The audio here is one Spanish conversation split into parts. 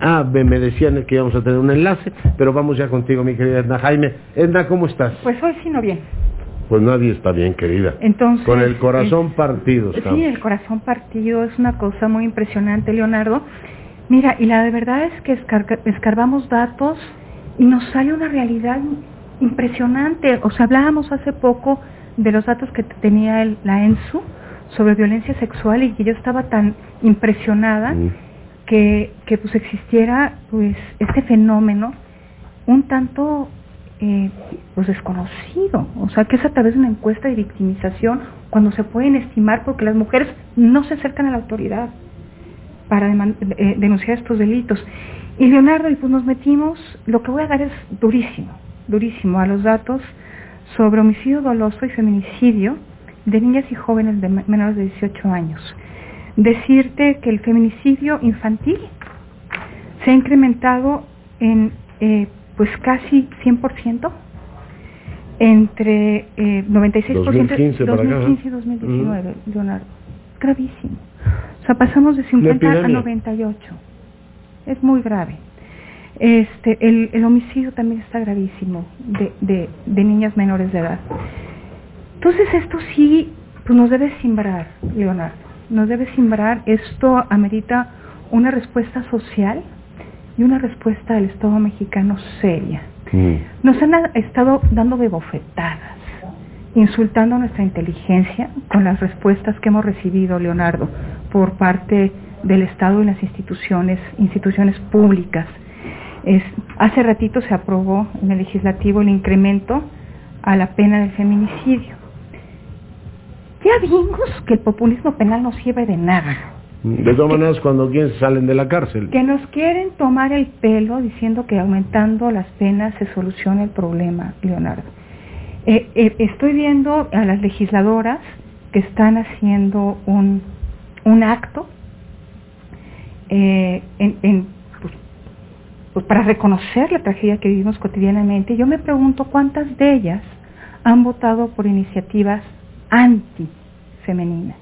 Ah, me, me decían que íbamos a tener un enlace, pero vamos ya contigo, mi querida Edna Jaime. Edna, ¿cómo estás? Pues hoy sí no bien. Pues nadie está bien, querida. Entonces, Con el corazón es- partido estamos. Sí, el corazón partido es una cosa muy impresionante, Leonardo. Mira, y la de verdad es que escarbamos datos y nos sale una realidad impresionante. O sea, hablábamos hace poco de los datos que tenía el- la ENSU sobre violencia sexual y que yo estaba tan impresionada Mm. Que, que pues existiera pues este fenómeno un tanto eh, pues desconocido, o sea que es a través de una encuesta de victimización cuando se pueden estimar porque las mujeres no se acercan a la autoridad para eh, denunciar estos delitos. Y Leonardo, y pues nos metimos, lo que voy a dar es durísimo, durísimo a los datos sobre homicidio doloso y feminicidio de niñas y jóvenes de me- menores de 18 años. Decirte que el feminicidio infantil se ha incrementado en eh, pues casi 100% entre eh, 96% 2015 para acá, 2015 y 2019, Leonardo. Gravísimo. O sea, pasamos de 50 a epidemia. 98. Es muy grave. Este, el, el homicidio también está gravísimo de, de, de niñas menores de edad. Entonces esto sí pues nos debe simbrar, Leonardo. Nos debe simbrar. Esto amerita una respuesta social y una respuesta del Estado mexicano seria. Mm. Nos han estado dando de bofetadas, insultando nuestra inteligencia con las respuestas que hemos recibido, Leonardo, por parte del Estado y las instituciones, instituciones públicas. Es- hace ratito se aprobó en el legislativo el incremento a la pena del feminicidio. Ya vimos que el populismo penal no sirve de nada. De todas maneras, cuando quieren salen de la cárcel. Que nos quieren tomar el pelo diciendo que aumentando las penas se soluciona el problema, Leonardo. Eh, eh, estoy viendo a las legisladoras que están haciendo un, un acto eh, en- en, pues, pues, para reconocer la tragedia que vivimos cotidianamente. Yo me pregunto cuántas de ellas han votado por iniciativas antifemeninas.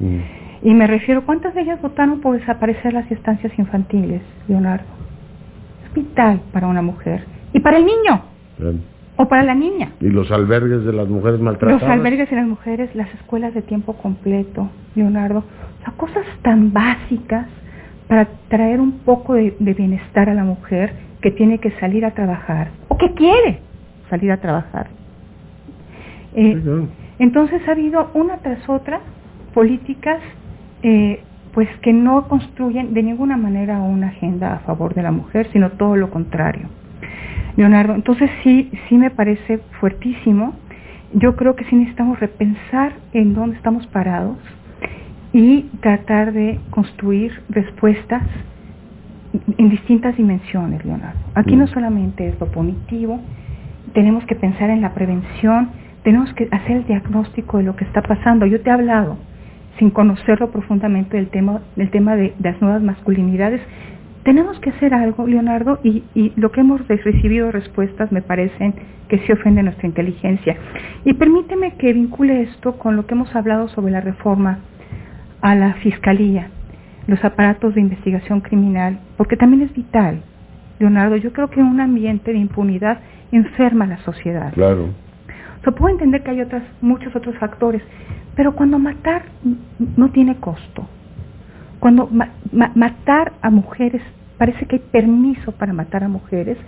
Mm. Y me refiero, ¿cuántas de ellas votaron por desaparecer las estancias infantiles, Leonardo? Es vital para una mujer. Y para el niño, Bien. o para la niña. Y los albergues de las mujeres maltratadas. Los albergues y las mujeres, las escuelas de tiempo completo, Leonardo. O sea, cosas tan básicas para traer un poco de, de bienestar a la mujer que tiene que salir a trabajar, o que quiere salir a trabajar. Eh, Sí, claro. Entonces ha habido una tras otra políticas eh, pues que no construyen de ninguna manera una agenda a favor de la mujer, sino todo lo contrario. Leonardo, entonces sí, sí me parece fuertísimo. Yo creo que sí necesitamos repensar en dónde estamos parados y tratar de construir respuestas en distintas dimensiones, Leonardo. Aquí no Mm. solamente es lo punitivo, tenemos que pensar en la prevención, tenemos que hacer el diagnóstico de lo que está pasando. Yo te he hablado, sin conocerlo profundamente, del tema, del tema de, las nuevas masculinidades. Tenemos que hacer algo, Leonardo, y, y lo que hemos re- recibido respuestas me parecen que sí ofende nuestra inteligencia. Y permíteme que vincule esto con lo que hemos hablado sobre la reforma a la fiscalía, los aparatos de investigación criminal, porque también es vital, Leonardo. Yo creo que un ambiente de impunidad enferma a la sociedad. Claro. O sea, puedo entender que hay otras, muchos otros factores, pero cuando matar no tiene costo, cuando ma- ma- matar a mujeres, parece que hay permiso para matar a mujeres,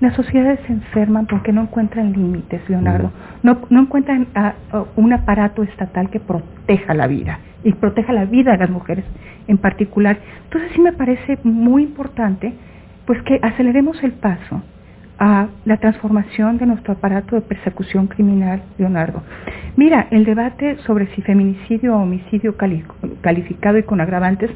las sociedades se enferman porque no encuentran límites, Leonardo. No, no encuentran ah, ah, un aparato estatal que proteja la vida y proteja la vida de las mujeres en particular. Entonces sí me parece muy importante pues que aceleremos el paso a la transformación de nuestro aparato de persecución criminal, Leonardo. Mira, el debate sobre si feminicidio o homicidio cali- calificado y con agravantes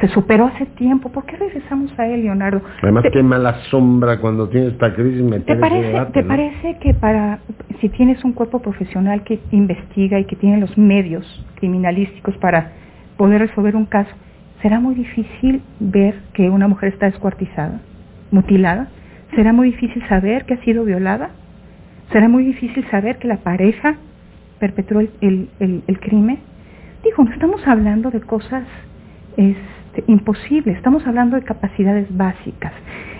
se superó hace tiempo. ¿Por qué regresamos a él, Leonardo? Además, ¿Te, qué mala sombra cuando tiene esta crisis meter te parece, debate, te ¿no? parece que para si tienes un cuerpo profesional que investiga y que tiene los medios criminalísticos para poder resolver un caso, será muy difícil ver que una mujer está descuartizada, mutilada? ¿Será muy difícil saber que ha sido violada? ¿Será muy difícil saber que la pareja perpetró el, el- el- el crimen? Digo, no estamos hablando de cosas es, imposible. Estamos hablando de capacidades básicas.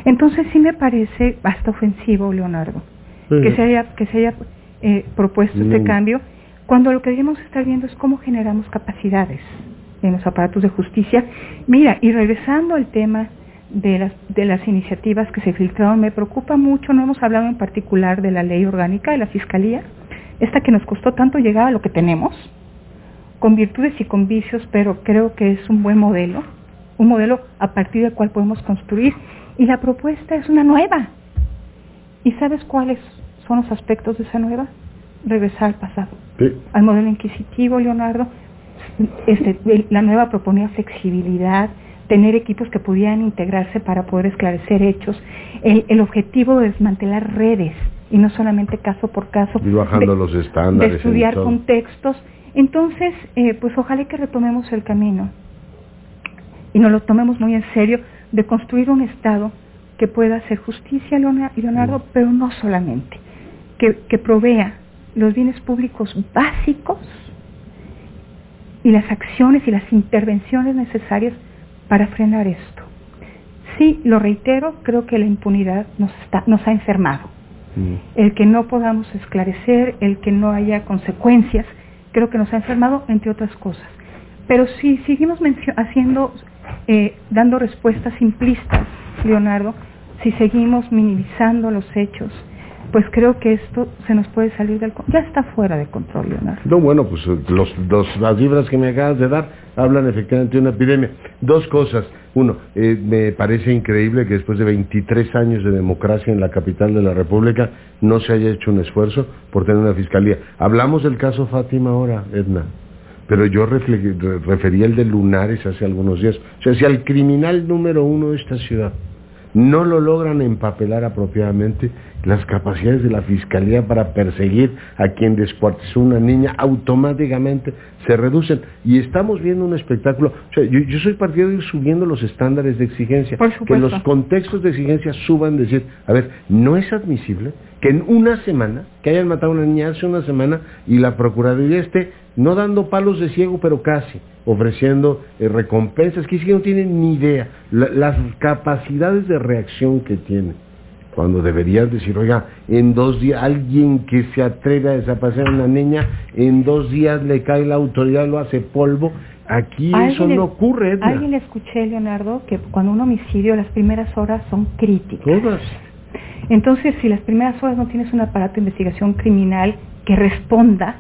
Entonces sí me parece hasta ofensivo, Leonardo, que se haya, que se haya eh, propuesto este cambio, cuando lo que debemos estar viendo es cómo generamos capacidades en los aparatos de justicia. Mira, y regresando al tema de las, de las iniciativas que se filtraron, me preocupa mucho, no hemos hablado en particular de la ley orgánica de la Fiscalía, esta que nos costó tanto llegar a lo que tenemos, con virtudes y con vicios, pero creo que es un buen modelo, un modelo a partir del cual podemos construir, y la propuesta es una nueva. ¿Y sabes cuáles son los aspectos de esa nueva? Regresar al pasado, al modelo inquisitivo, Leonardo. Este, la nueva proponía flexibilidad, tener equipos que pudieran integrarse para poder esclarecer hechos, el, objetivo de desmantelar redes y no solamente caso por caso, bajando de, los estándares, de estudiar contextos. Entonces, eh, pues ojalá que retomemos el camino y nos lo tomemos muy en serio de construir un Estado que pueda hacer justicia, Leonardo, mm. pero no solamente, que, que provea los bienes públicos básicos y las acciones y las intervenciones necesarias para frenar esto. Sí, lo reitero, creo que la impunidad nos, está, nos ha enfermado. Mm. El que no podamos esclarecer, el que no haya consecuencias, creo que nos ha enfermado, entre otras cosas. Pero si seguimos haciendo, eh, dando respuestas simplistas, Leonardo, si seguimos minimizando los hechos, pues creo que esto se nos puede salir del ya está fuera de control, Leonardo. No, bueno, pues eh, los, las cifras que me acabas de dar hablan efectivamente de una epidemia. Dos cosas. Uno, eh, me parece increíble que después de 23 años de democracia en la capital de la República no se haya hecho un esfuerzo por tener una fiscalía. Hablamos del caso Fátima ahora, Edna, pero yo refería el de Lunares hace algunos días. O sea, si al criminal número uno de esta ciudad no lo logran empapelar apropiadamente, las capacidades de la Fiscalía para perseguir a quien descuartizó una niña automáticamente se reducen. Y estamos viendo un espectáculo, o sea, yo, soy partidario de ir subiendo los estándares de exigencia, que los contextos de exigencia suban, decir, a ver, no es admisible que en una semana, que hayan matado a una niña hace una semana y la Procuraduría esté no dando palos de ciego, pero casi, ofreciendo eh, recompensas, que es que no tienen ni idea las capacidades de reacción que tienen. Cuando deberías decir, oiga, en dos días, alguien que se atreve a desaparecer a una niña, en dos días le cae la autoridad, lo hace polvo. Aquí eso no ocurre. Edna. Alguien le escuché, Leonardo, que cuando un homicidio las primeras horas son críticas. Todas. Entonces, si las primeras horas no tienes un aparato de investigación criminal que responda,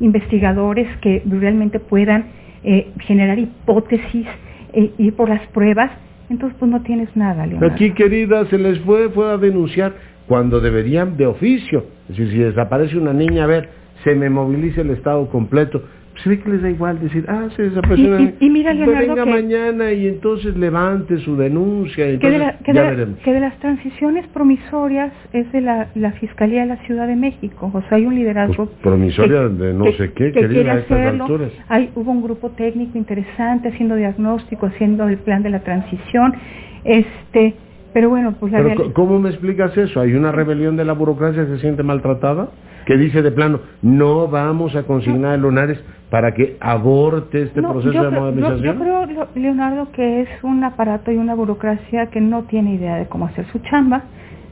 investigadores que realmente puedan eh, generar hipótesis, e ir por las pruebas, entonces pues no tienes nada, Leonardo. Aquí, querida, se les fue, fue a denunciar cuando deberían de oficio. Es decir, si desaparece una niña, a ver, se me moviliza el Estado completo se ve que les da igual decir, ah, se desapareció. Y, y, mira, Leonardo, venga mañana y entonces levante su denuncia. que, de las transiciones promisorias es de la, Fiscalía de la Ciudad de México. O sea, hay un liderazgo. Pues, promisoria de no sé qué, que quiere hacerlo. Hay, hubo un grupo técnico interesante haciendo diagnóstico, haciendo el plan de la transición. Este. Pero bueno, pues la Pero, ¿Cómo me explicas eso? ¿Hay una rebelión de la burocracia que se siente maltratada? Que dice de plano, no vamos a consignar a Lunares para que aborte este proceso de modernización? Yo, creo, Leonardo, que es un aparato y una burocracia que no tiene idea de cómo hacer su chamba,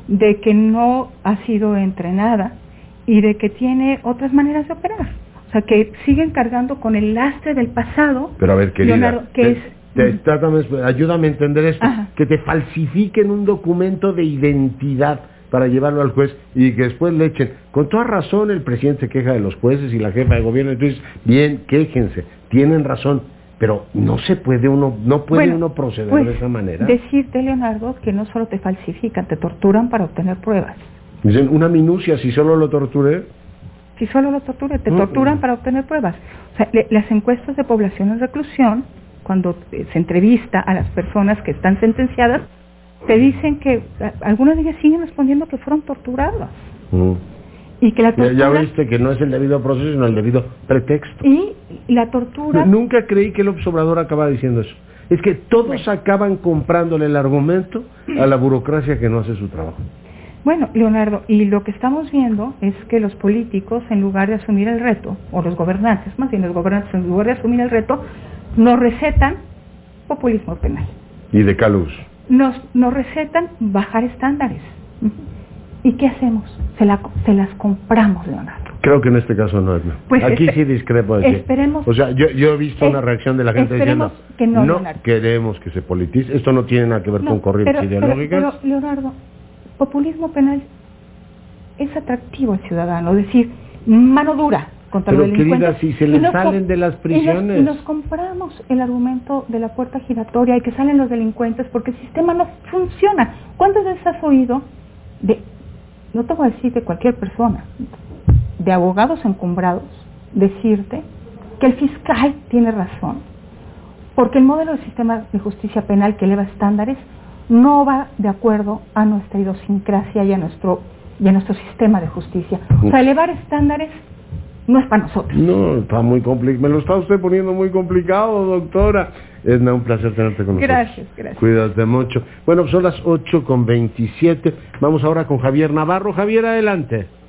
de que no ha sido entrenada y de que tiene otras maneras de operar. O sea, que siguen cargando con el lastre del pasado. Pero a ver, querida, Leonardo, que es... ayúdame a entender esto. Que te falsifiquen un documento de identidad para llevarlo al juez y que después le echen. Con toda razón el presidente se queja de los jueces y la jefa de gobierno, entonces, bien, quéjense, tienen razón, pero no se puede uno, no puede uno proceder pues, de esa manera. Decirte, Leonardo, que no solo te falsifican, te torturan para obtener pruebas. Dicen, una minucia, si solo lo torturé. Si solo lo torturé, te torturan para obtener pruebas. O sea, las encuestas de población en reclusión, cuando se entrevista a las personas que están sentenciadas, te dicen que algunas de ellas siguen respondiendo que fueron torturadas. Mm. Y que la tortura... Ya, viste que no es el debido proceso, sino el debido pretexto. Y la tortura... Nunca creí que el observador acaba diciendo eso. Es que todos acaban comprándole el argumento a la burocracia que no hace su trabajo. Bueno, Leonardo, y lo que estamos viendo es que los políticos, en lugar de asumir el reto, o los gobernantes, más bien los gobernantes, en lugar de asumir el reto, nos recetan populismo penal. Y de Calus. Nos, nos recetan bajar estándares. ¿Y qué hacemos? Se, la, se las compramos, Leonardo. Creo que en este caso no es. No. Pues Aquí sí discrepo de esperemos- O sea, yo, yo he visto Es- una reacción de la gente diciendo, que no, Leonardo. queremos que se politice. Esto no tiene nada que ver No, con corrientes pero- pero- ideológicas. Pero, Leonardo, populismo penal es atractivo al ciudadano, es decir, mano dura contra Pero, los delincuentes. querida, si se Y les nos salen com- de las y nos- prisiones. Y nos, compramos el argumento de la puerta giratoria y que salen los delincuentes porque el sistema no funciona. ¿Cuántas veces has oído de, no te voy a decir de cualquier persona, de abogados encumbrados, decirte que el fiscal tiene razón? Porque el modelo del sistema de justicia penal que eleva estándares no va de acuerdo a nuestra idiosincrasia y a nuestro, y a nuestro sistema de justicia. O sea, elevar estándares no es para nosotros. No, está muy complicado. Me lo está usted poniendo muy complicado, doctora. Edna, un placer tenerte con nosotros. Gracias, gracias. Cuídate mucho. Bueno, son las 8 con 27. Vamos ahora con Javier Navarro. Javier, adelante.